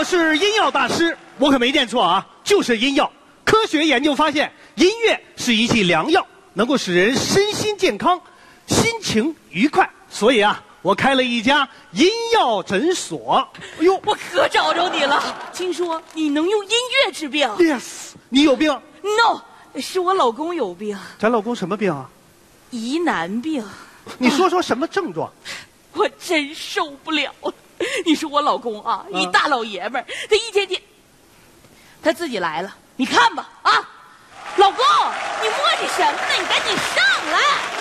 我是音药大师，我可没念错啊，就是音药。科学研究发现，音乐是一剂良药，能够使人身心健康、心情愉快。所以啊，我开了一家音药诊所。哎呦，我可找着你了！听说你能用音乐治病？Yes，你有病？No，是我老公有病。咱老公什么病啊？疑难病。你说说什么症状？我真受不了了。你说我老公啊，一大老爷们儿，他一天天，他自己来了，你看吧啊，老公，你磨叽什么呢？你赶紧上来，来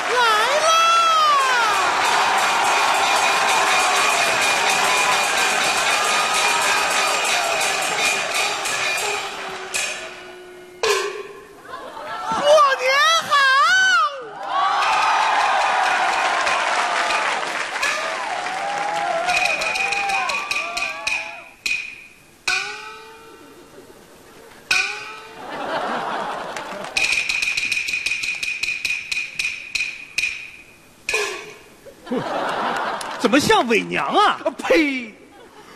怎么像伪娘啊？呸！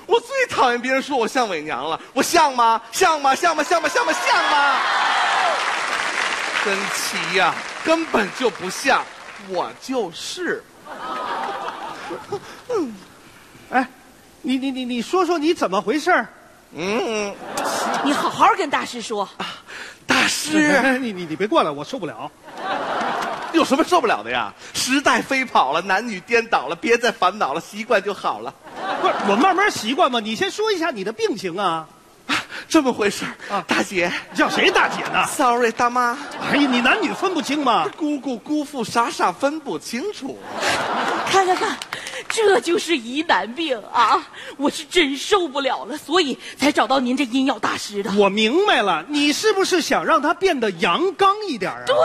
我最讨厌别人说我像伪娘了。我像吗？像吗？像吗？像吗？像吗？像吗？真奇呀，根本就不像，我就是。嗯，哎，你你你你说说你怎么回事嗯，你好好跟大师说。大师，你你你别过来，我受不了。有什么受不了的呀？时代飞跑了，男女颠倒了，别再烦恼了，习惯就好了。不是我慢慢习惯嘛。你先说一下你的病情啊。这么回事啊，大姐叫谁大姐呢？Sorry，大妈。哎呀，你男女分不清吗？姑姑姑父傻傻分不清楚。看看看。这就是疑难病啊！我是真受不了了，所以才找到您这阴药大师的。我明白了，你是不是想让他变得阳刚一点啊？对。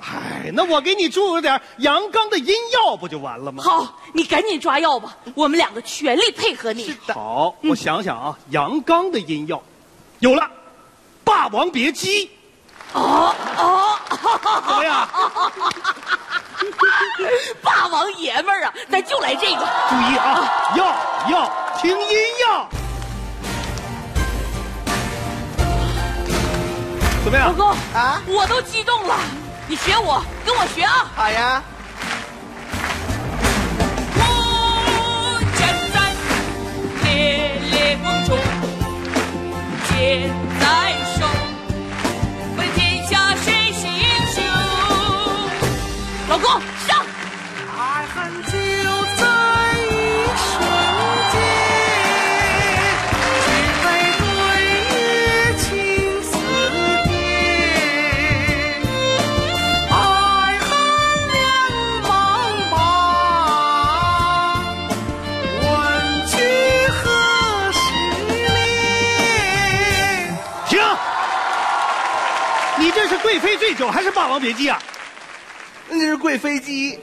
哎，那我给你注入点阳刚的阴药，不就完了吗？好，你赶紧抓药吧，我们两个全力配合你。好，我想想啊，阳刚的阴药，有了，《霸王别姬》。哦哦，怎么样？霸王爷们儿啊，咱就来这个。注意啊，要要听音要。怎么样？老公啊，我都激动了，你学我，跟我学啊。好呀。贵妃醉酒还是霸王别姬啊？那是贵妃 鸡。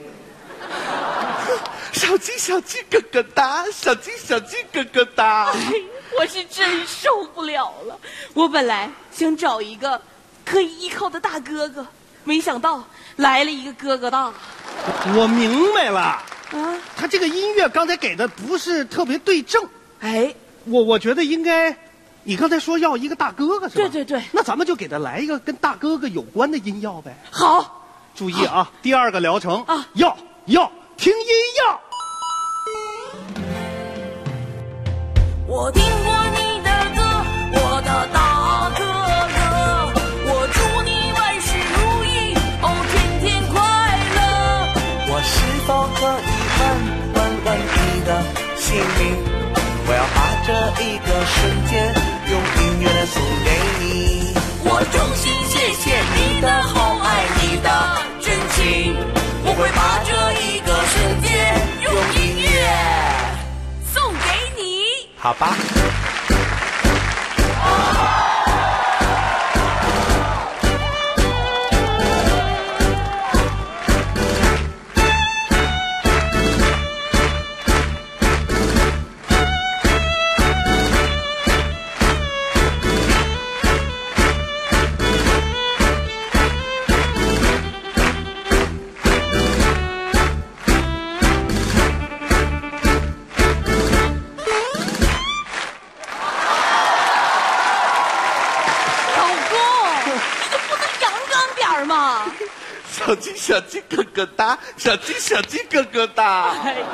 小鸡小鸡咯咯哒，小鸡小鸡咯咯哒。我是真受不了了。我本来想找一个可以依靠的大哥哥，没想到来了一个哥哥大。我明白了。啊，他这个音乐刚才给的不是特别对症。哎，我我觉得应该。你刚才说要一个大哥哥是吧？对对对，那咱们就给他来一个跟大哥哥有关的音药呗。好，注意啊，第二个疗程啊，要要听音药。我听过你的歌，我的大哥哥，我祝你万事如意，哦，天天快乐。我是否可以问问问你的姓名？我要把这一个瞬间。好吧。小鸡小鸡咯咯哒，小鸡小鸡咯咯哒。哎呀，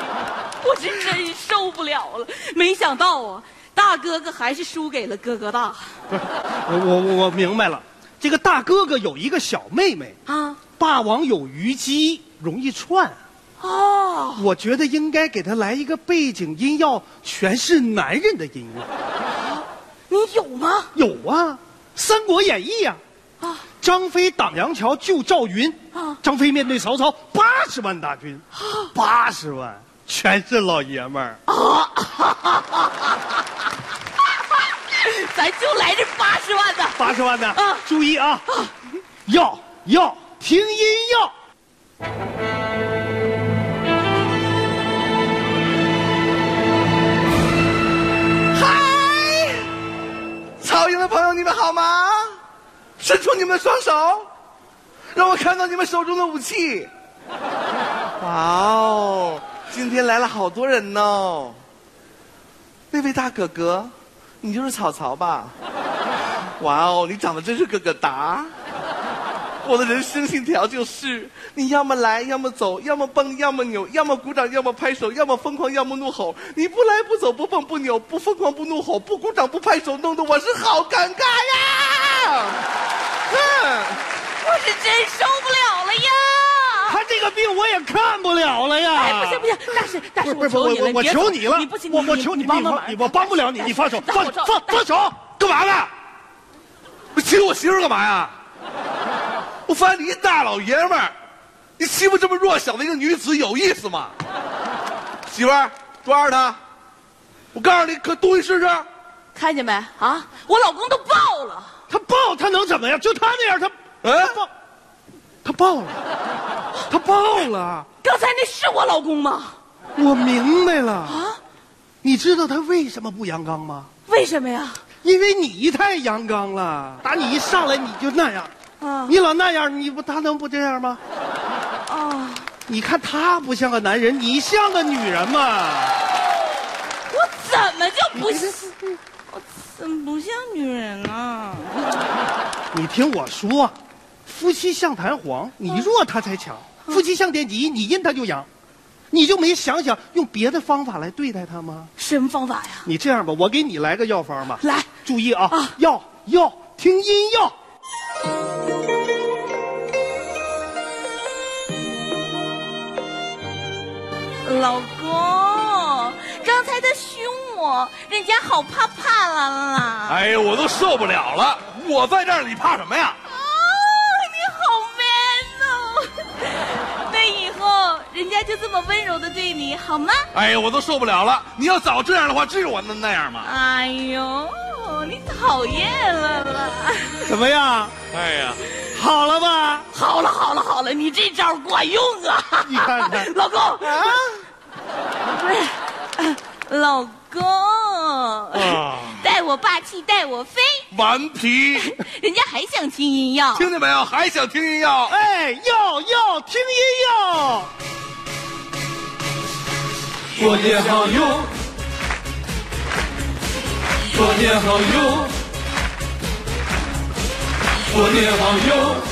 我是真受不了了！没想到啊，大哥哥还是输给了哥哥大 我我我我明白了，这个大哥哥有一个小妹妹，啊！霸王有虞姬容易串。哦，我觉得应该给他来一个背景音要全是男人的音乐。你有吗？有啊，《三国演义》呀、啊，张飞挡杨桥救赵云，啊。张飞面对曹操八十万大军，八十万全是老爷们儿。咱就来这八十万的。八十万的，啊。注意啊，要要听音要。出你们双手，让我看到你们手中的武器。哇哦，今天来了好多人呢。那位大哥哥，你就是草草吧？哇哦，你长得真是个个达。我的人生信条就是：你要么来，要么走，要么蹦，要么扭，要么鼓掌，要么拍手，要么疯狂，要么怒吼。你不来不走，不蹦不扭，不疯狂不怒吼，不鼓掌不拍手，弄得我是好尴尬呀！嗯，我是真受不了了呀！他这个病我也看不了了呀！哎，不行不行，大师大师，不是不是，求你了，我我别走求你了，你不行，我我求你你帮帮忙，我帮不了你，你放手，放放放手，干嘛呢？你欺负我媳妇儿干嘛呀？我发现你一大老爷们儿，你欺负这么弱小的一个女子有意思吗？媳妇儿，抓着她！我告诉你，可东西试试。看见没啊？我老公都爆了，他抱他能怎么样？就他那样，他嗯他抱，他抱了，他抱了。刚才那是我老公吗？我明白了，啊？你知道他为什么不阳刚吗？为什么呀？因为你太阳刚了，打你一上来你就那样，啊你老那样，你不他能不这样吗？啊！你看他不像个男人，你像个女人嘛。我怎么就不是？我怎么不像女人啊？你听我说，夫妻像弹簧，你弱他才强；夫妻像电极，你阴他就阳。你就没想想用别的方法来对待他吗？什么方法呀？你这样吧，我给你来个药方吧。来，注意啊，啊药药听音药。老公，刚才他凶我，人家好怕怕了啦。哎呀，我都受不了了！我在这儿，你怕什么呀？哦，你好 man 哦！那以后人家就这么温柔的对你好吗？哎呀，我都受不了了！你要早这样的话，至于我能那样吗？哎呦，你讨厌了吧！怎么样？哎呀，好了吧？好了好了好了，你这招管用啊！你看看老公，啊不是，呃老公，啊带我霸气带我飞，顽皮，人家还想听音乐。听见没有？还想听音乐？哎，要要听音乐。过年好哟，过年好哟，过年好哟。